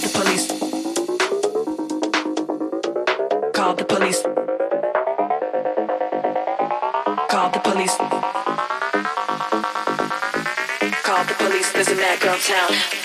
the police. Call the police. Call the police. Call the police. There's a mad girl town.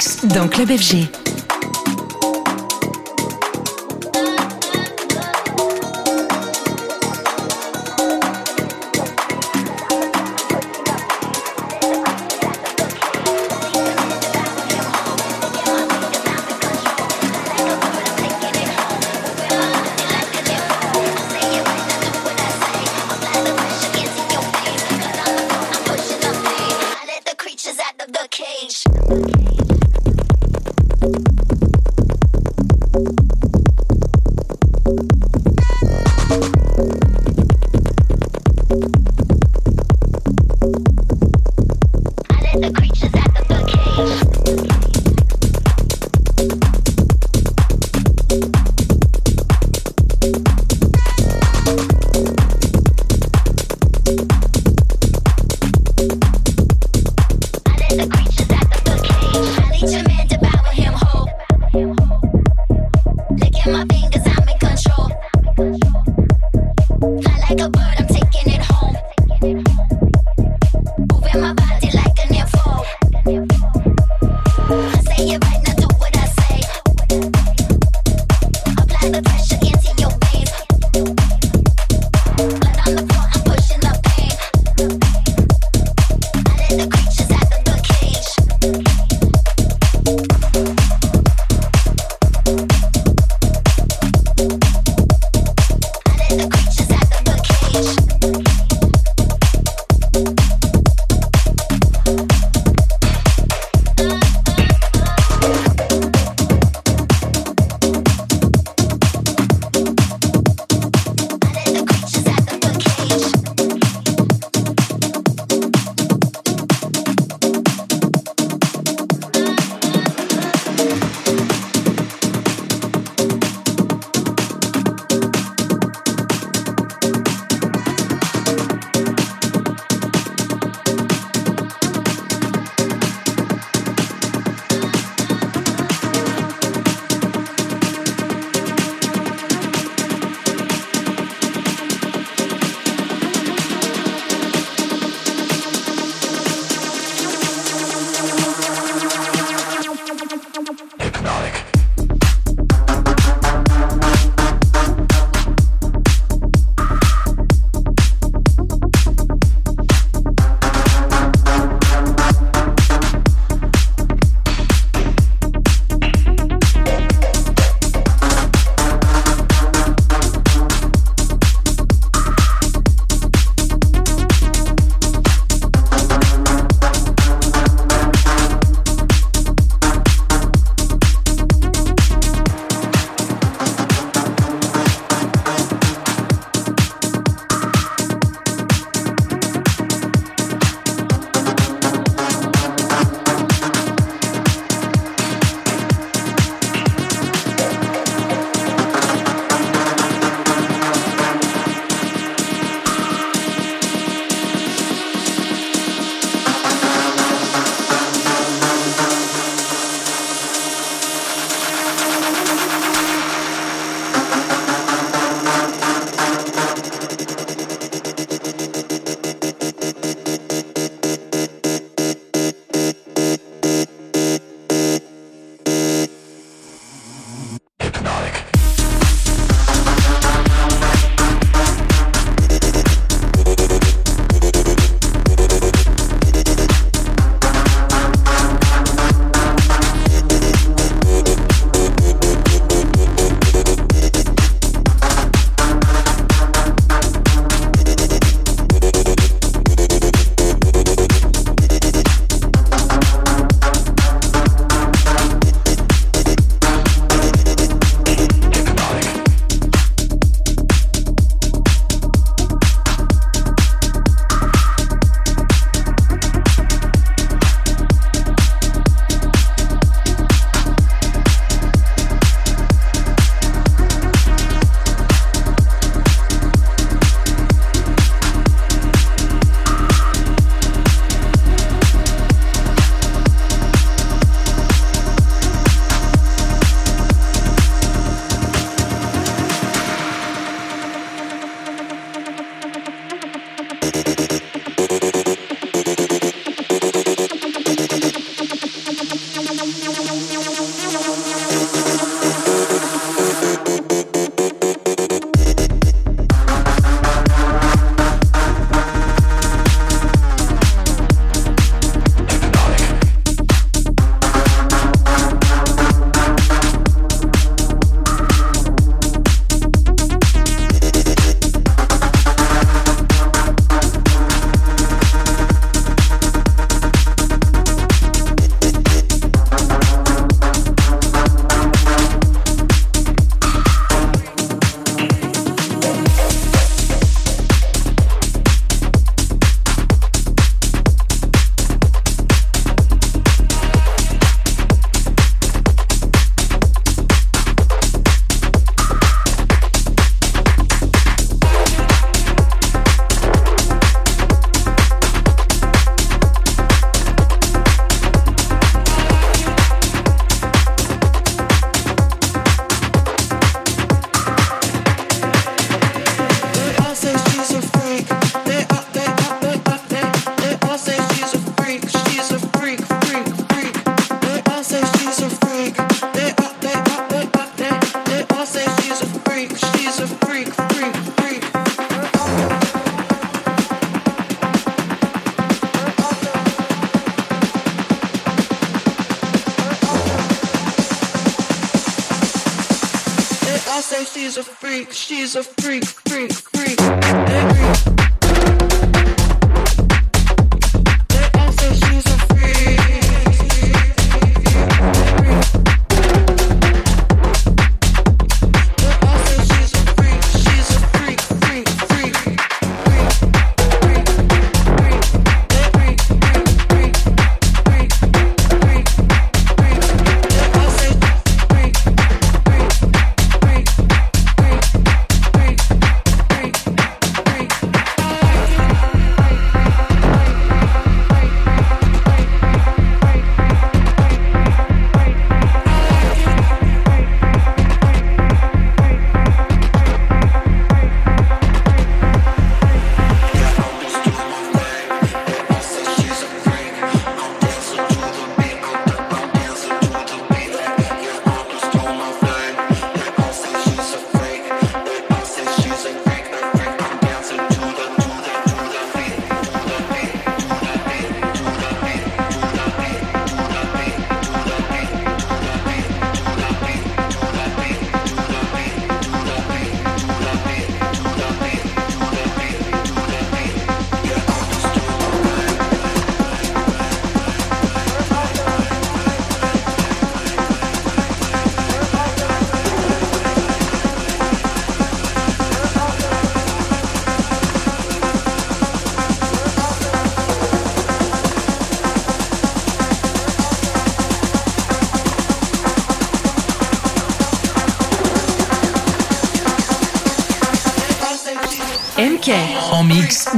NK. dans Club FG.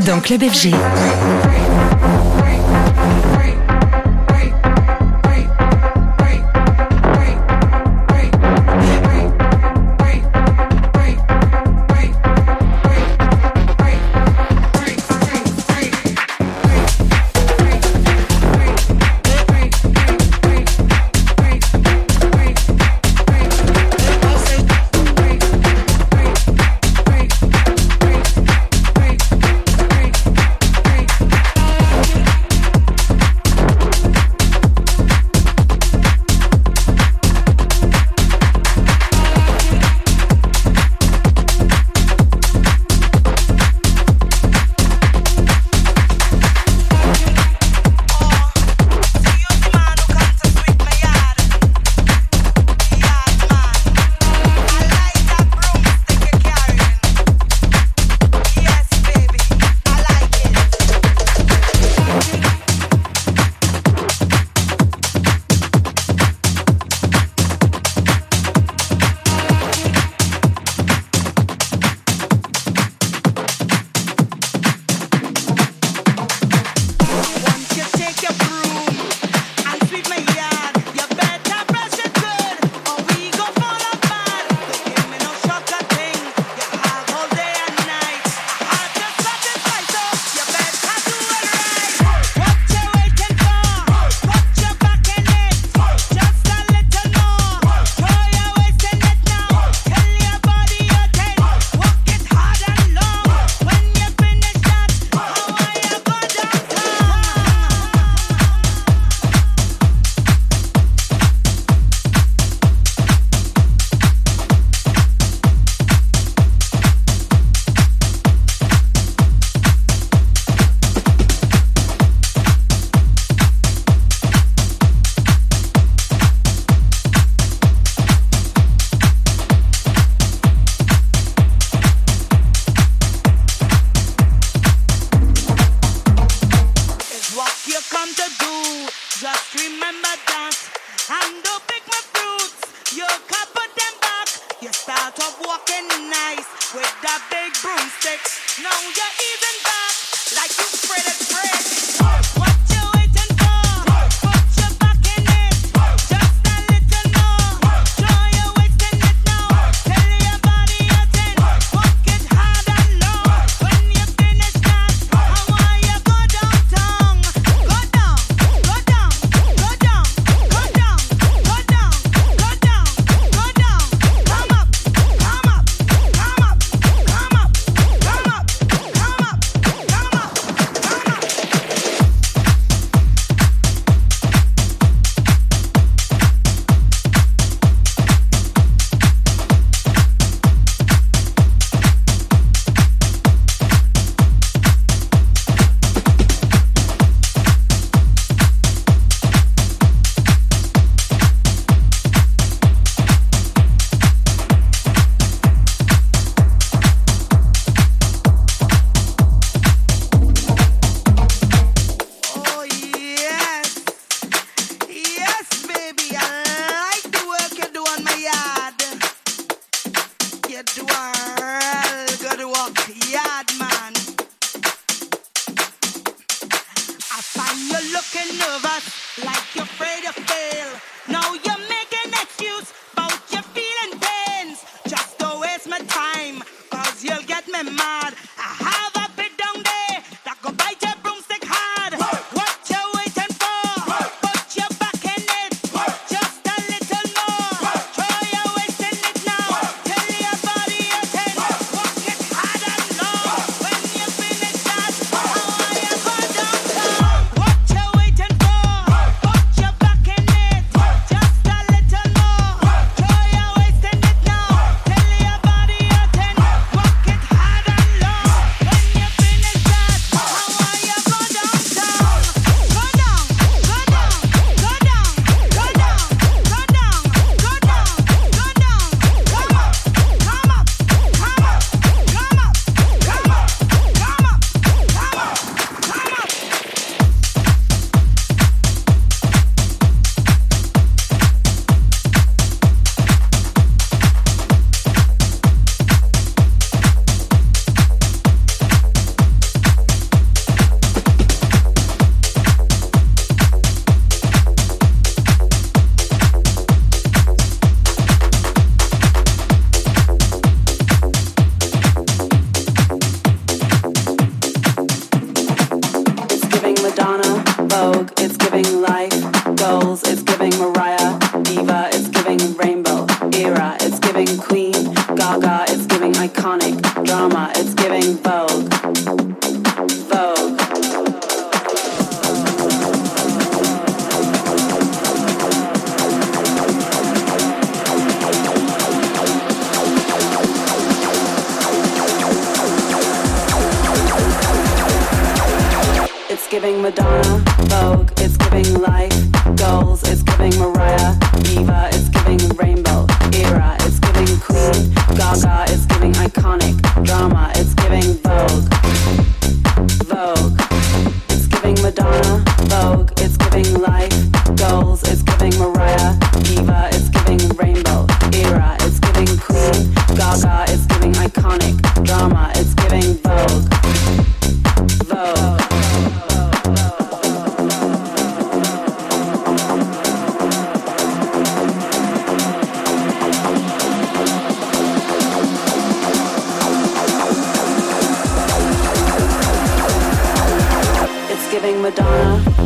Dans Club FG.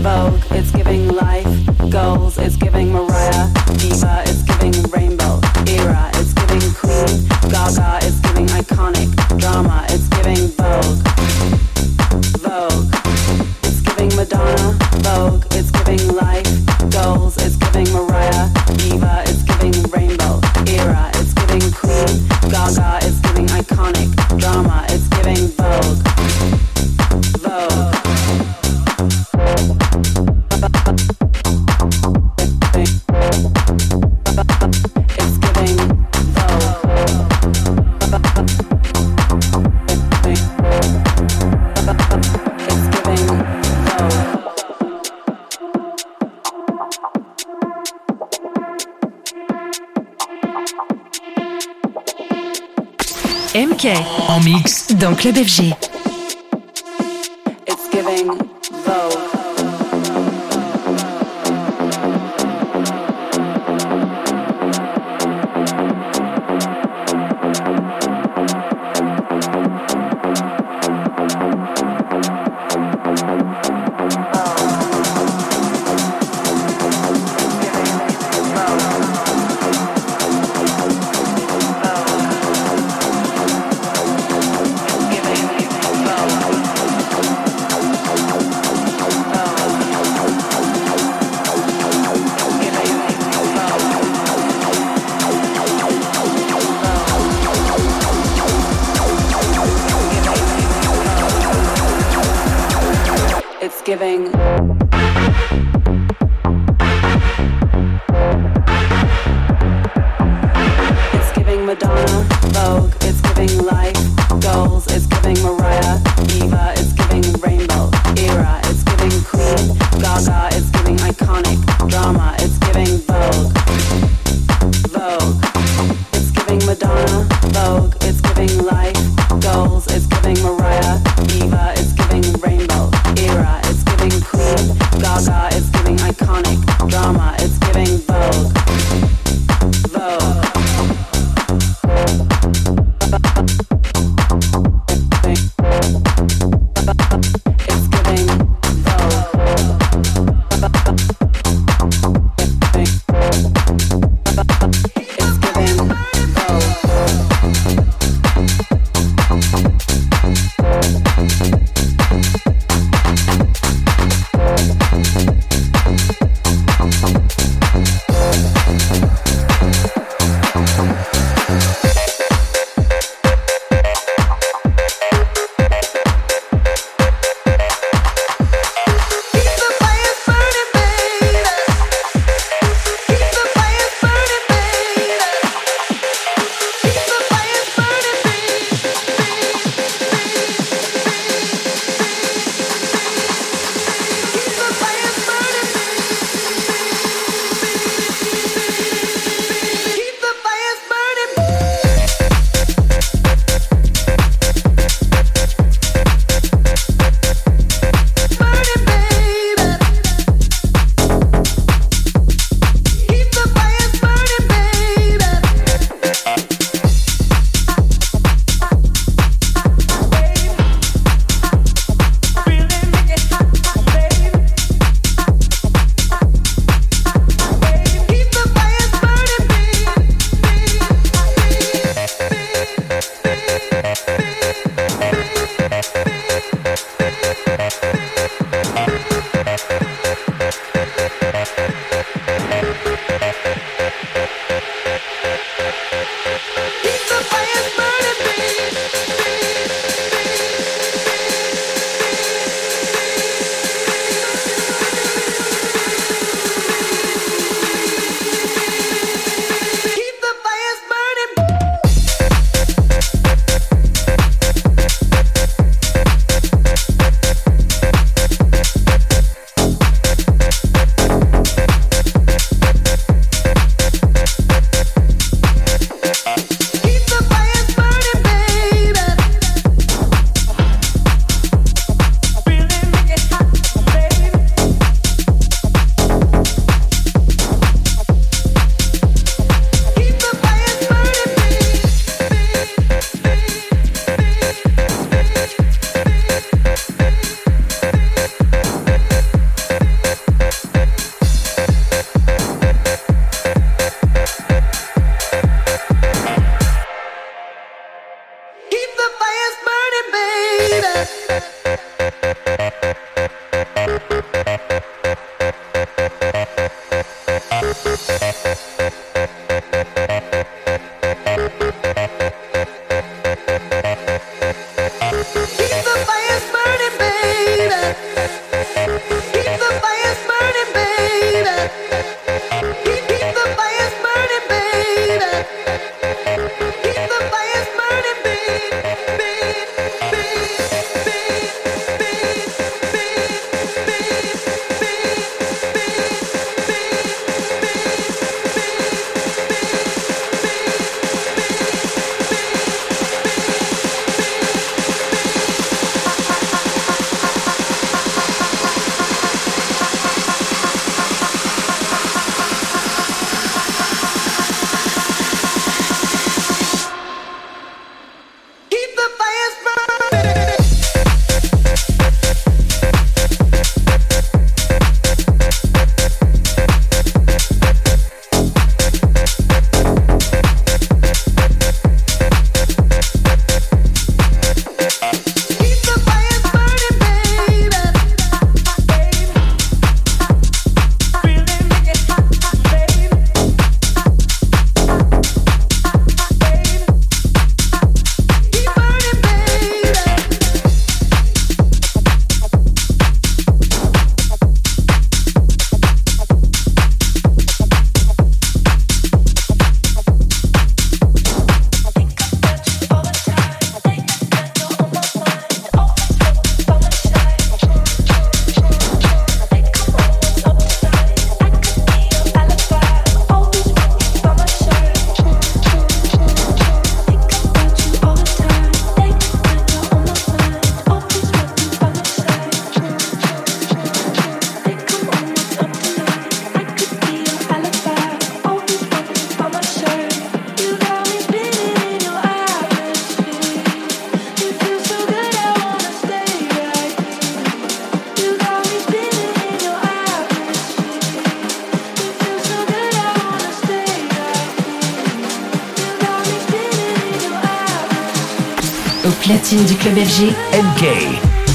Vogue, it's giving life. Goals, it's giving Mariah. Diva, it's giving rainbow. Era, it's giving queen. Gaga, it's giving iconic. Drama, it's giving Vogue. Vogue, it's giving Madonna. Vogue, it's giving life. Club FG. it's giving. It's giving Madonna, Vogue, it's giving life, goals, it's giving Mariah, Eva. it's giving Rainbow, Era, it's giving Queen, Gaga, it's giving iconic, drama, it's giving Vogue, Vogue. It's giving Madonna, Vogue, it's giving life, goals, it's giving Mariah. Thank you. Platine du club FG. MK.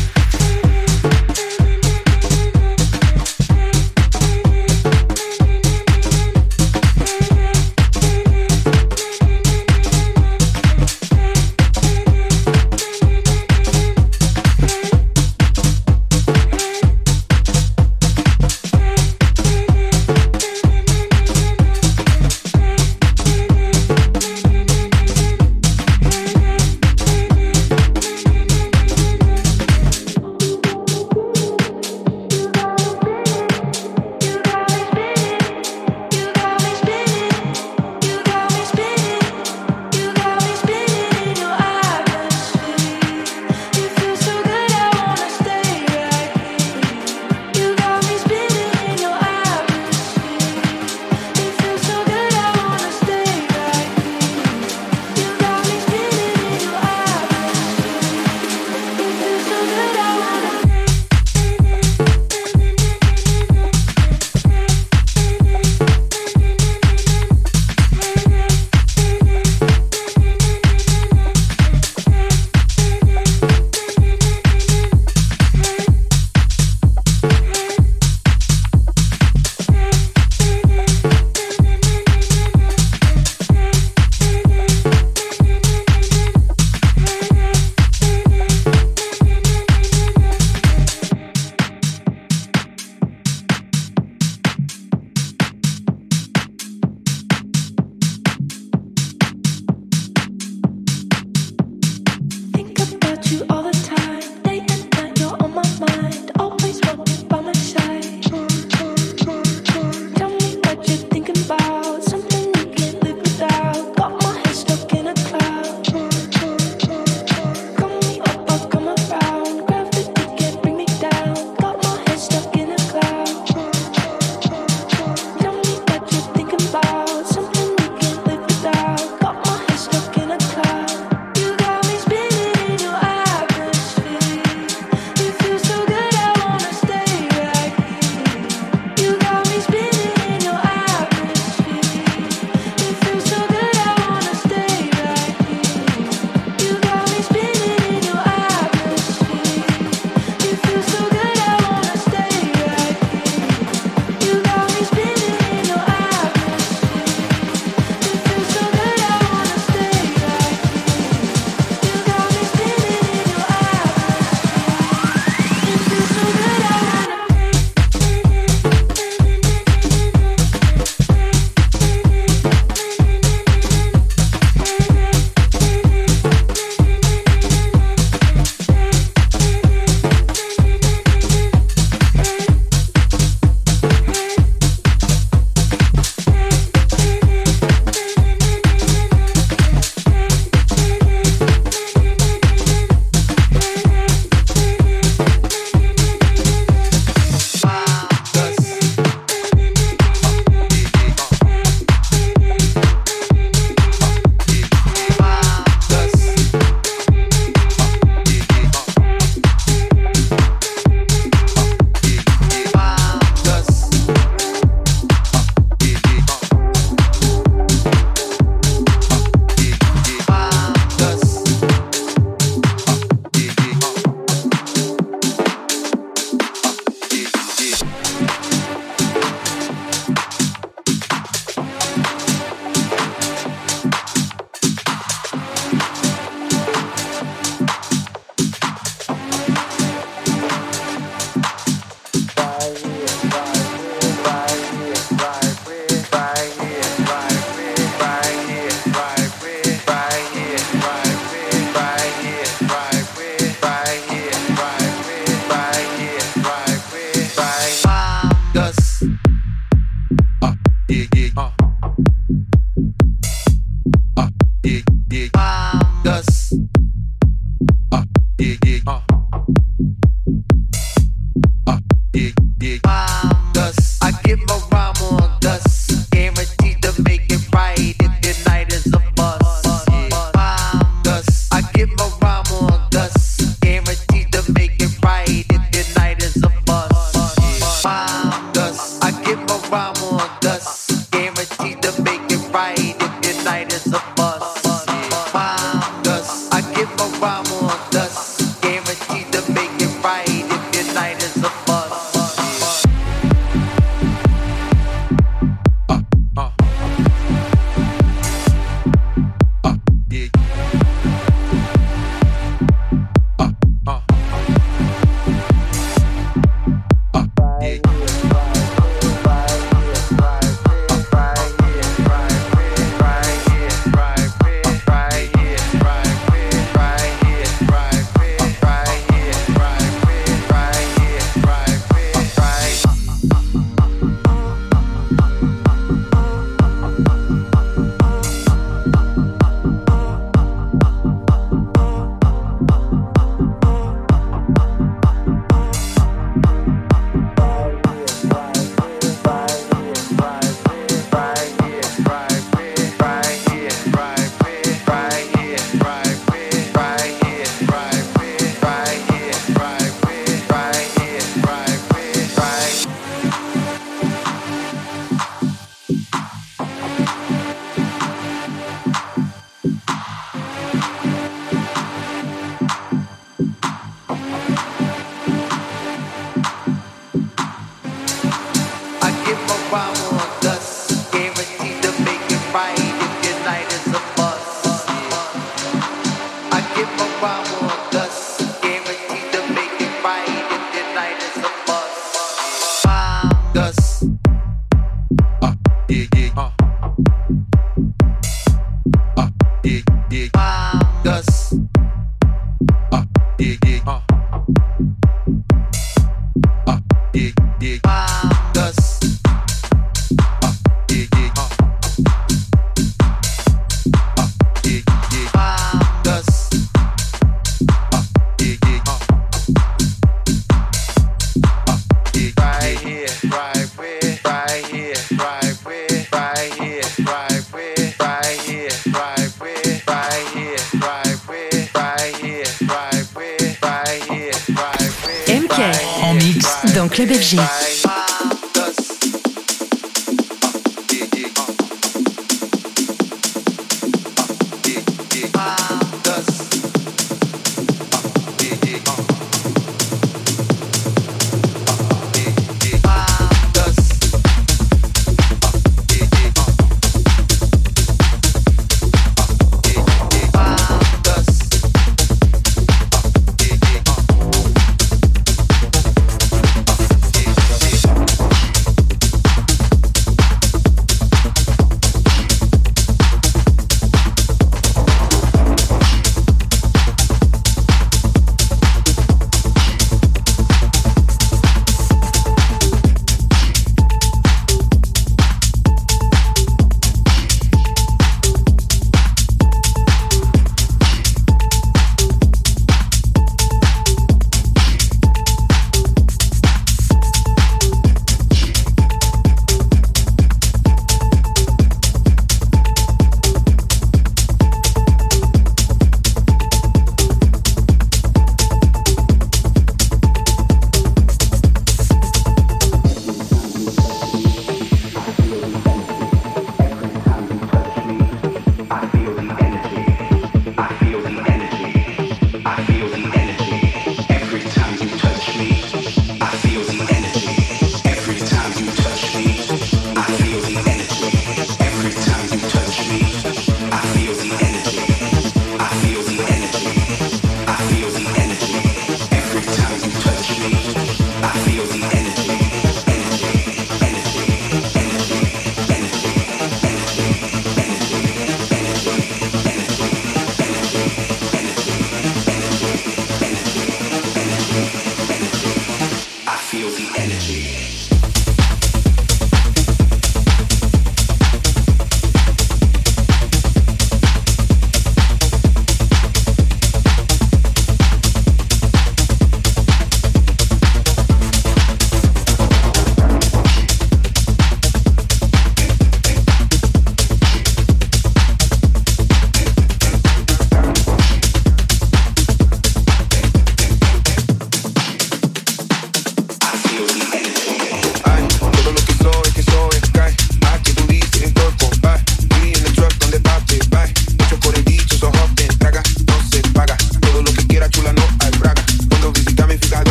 Club FG.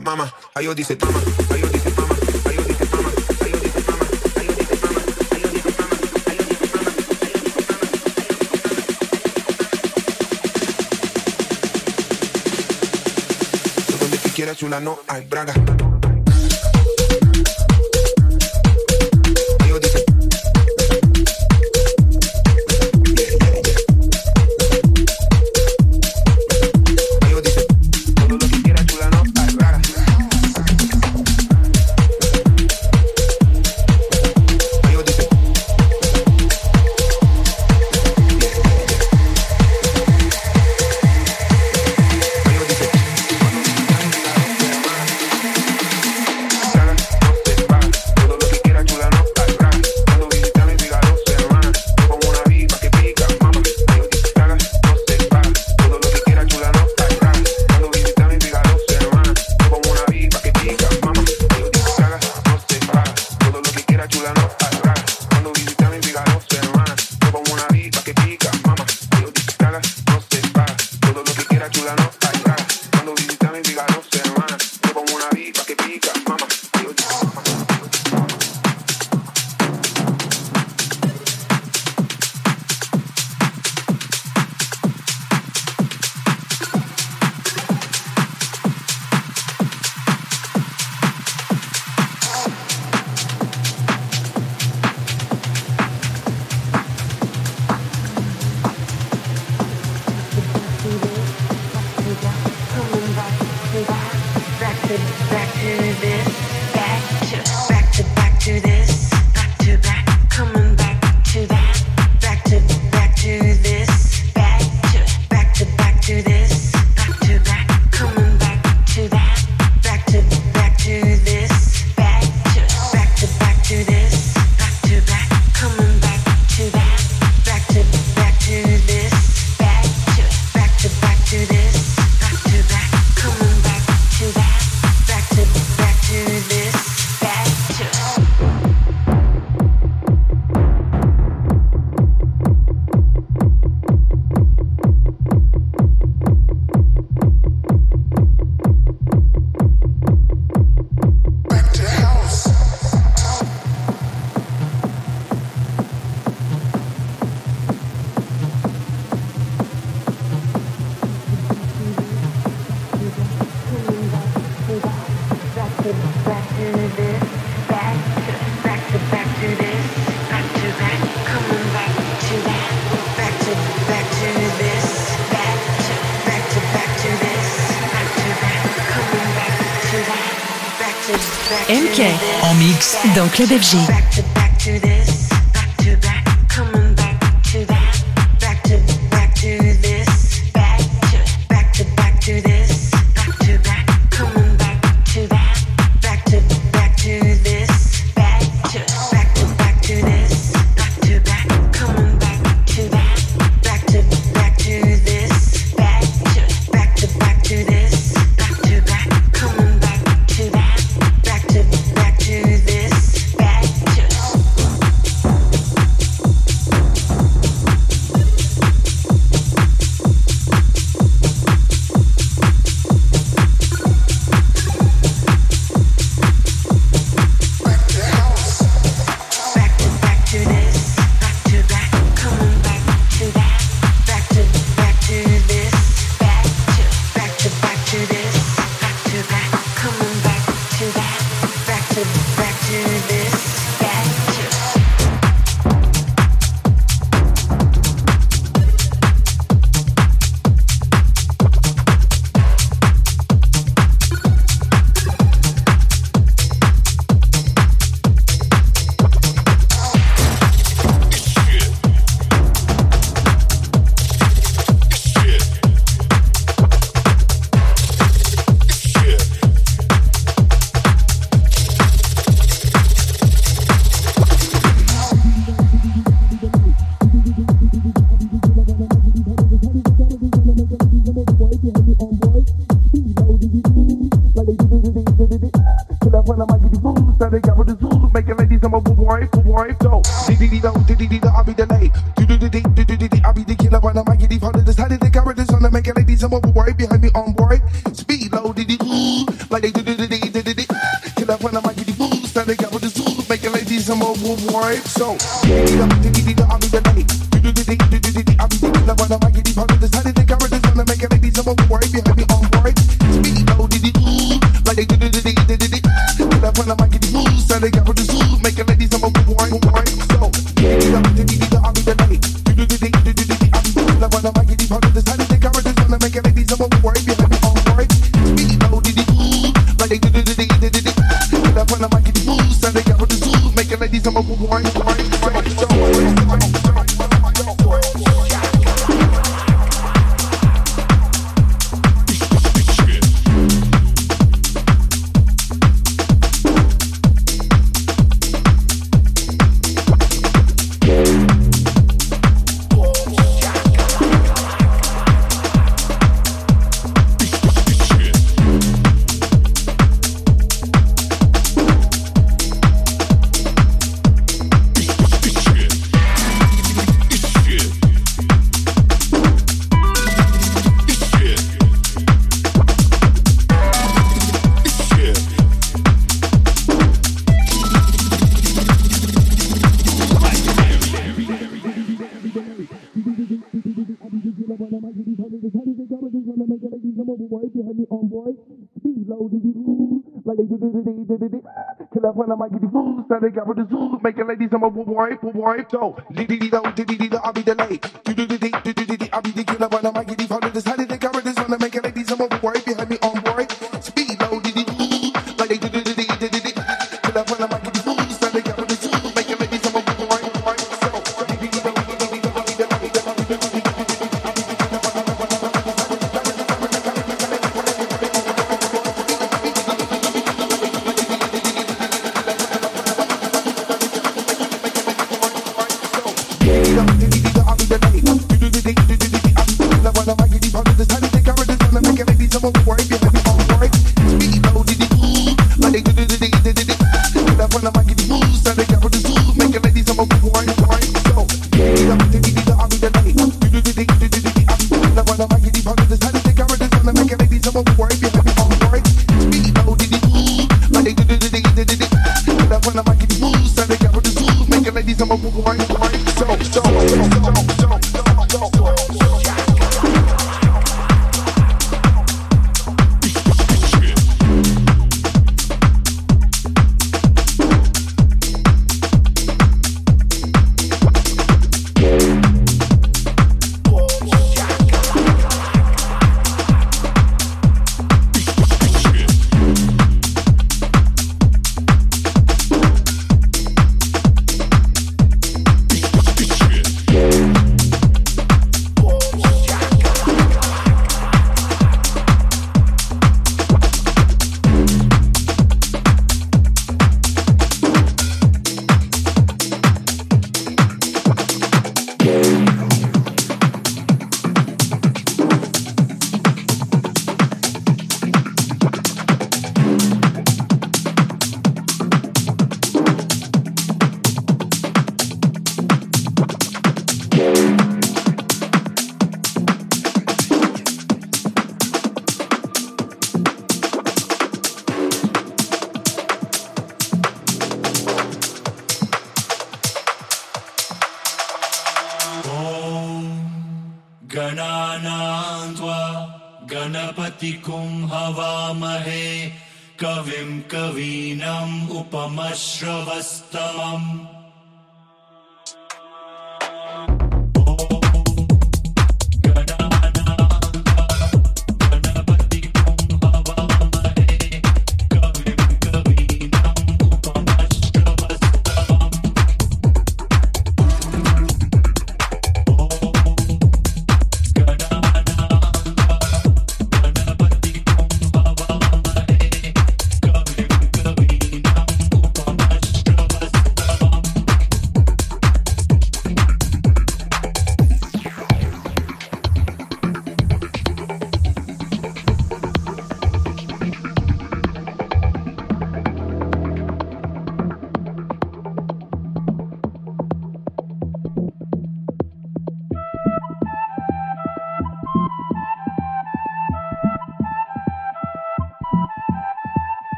mama, mama. Ay, dice tama, ay, dice tama. Quieres una no hay braga. Mix dans Club FG. old boy behind me on boy. Be low, diddy woo. Like they did it, they did it, Till I find I might get the food. Start they got with the zoo. Making ladies, I'm a woo wipe, woo wipe. So, diddy diddy, diddy diddy, I'll be the late. Diddy diddy, diddy diddy, I'll be the killer. When I might get the food. Decided they got with this one.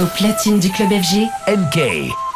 Au platine du club FG, MK.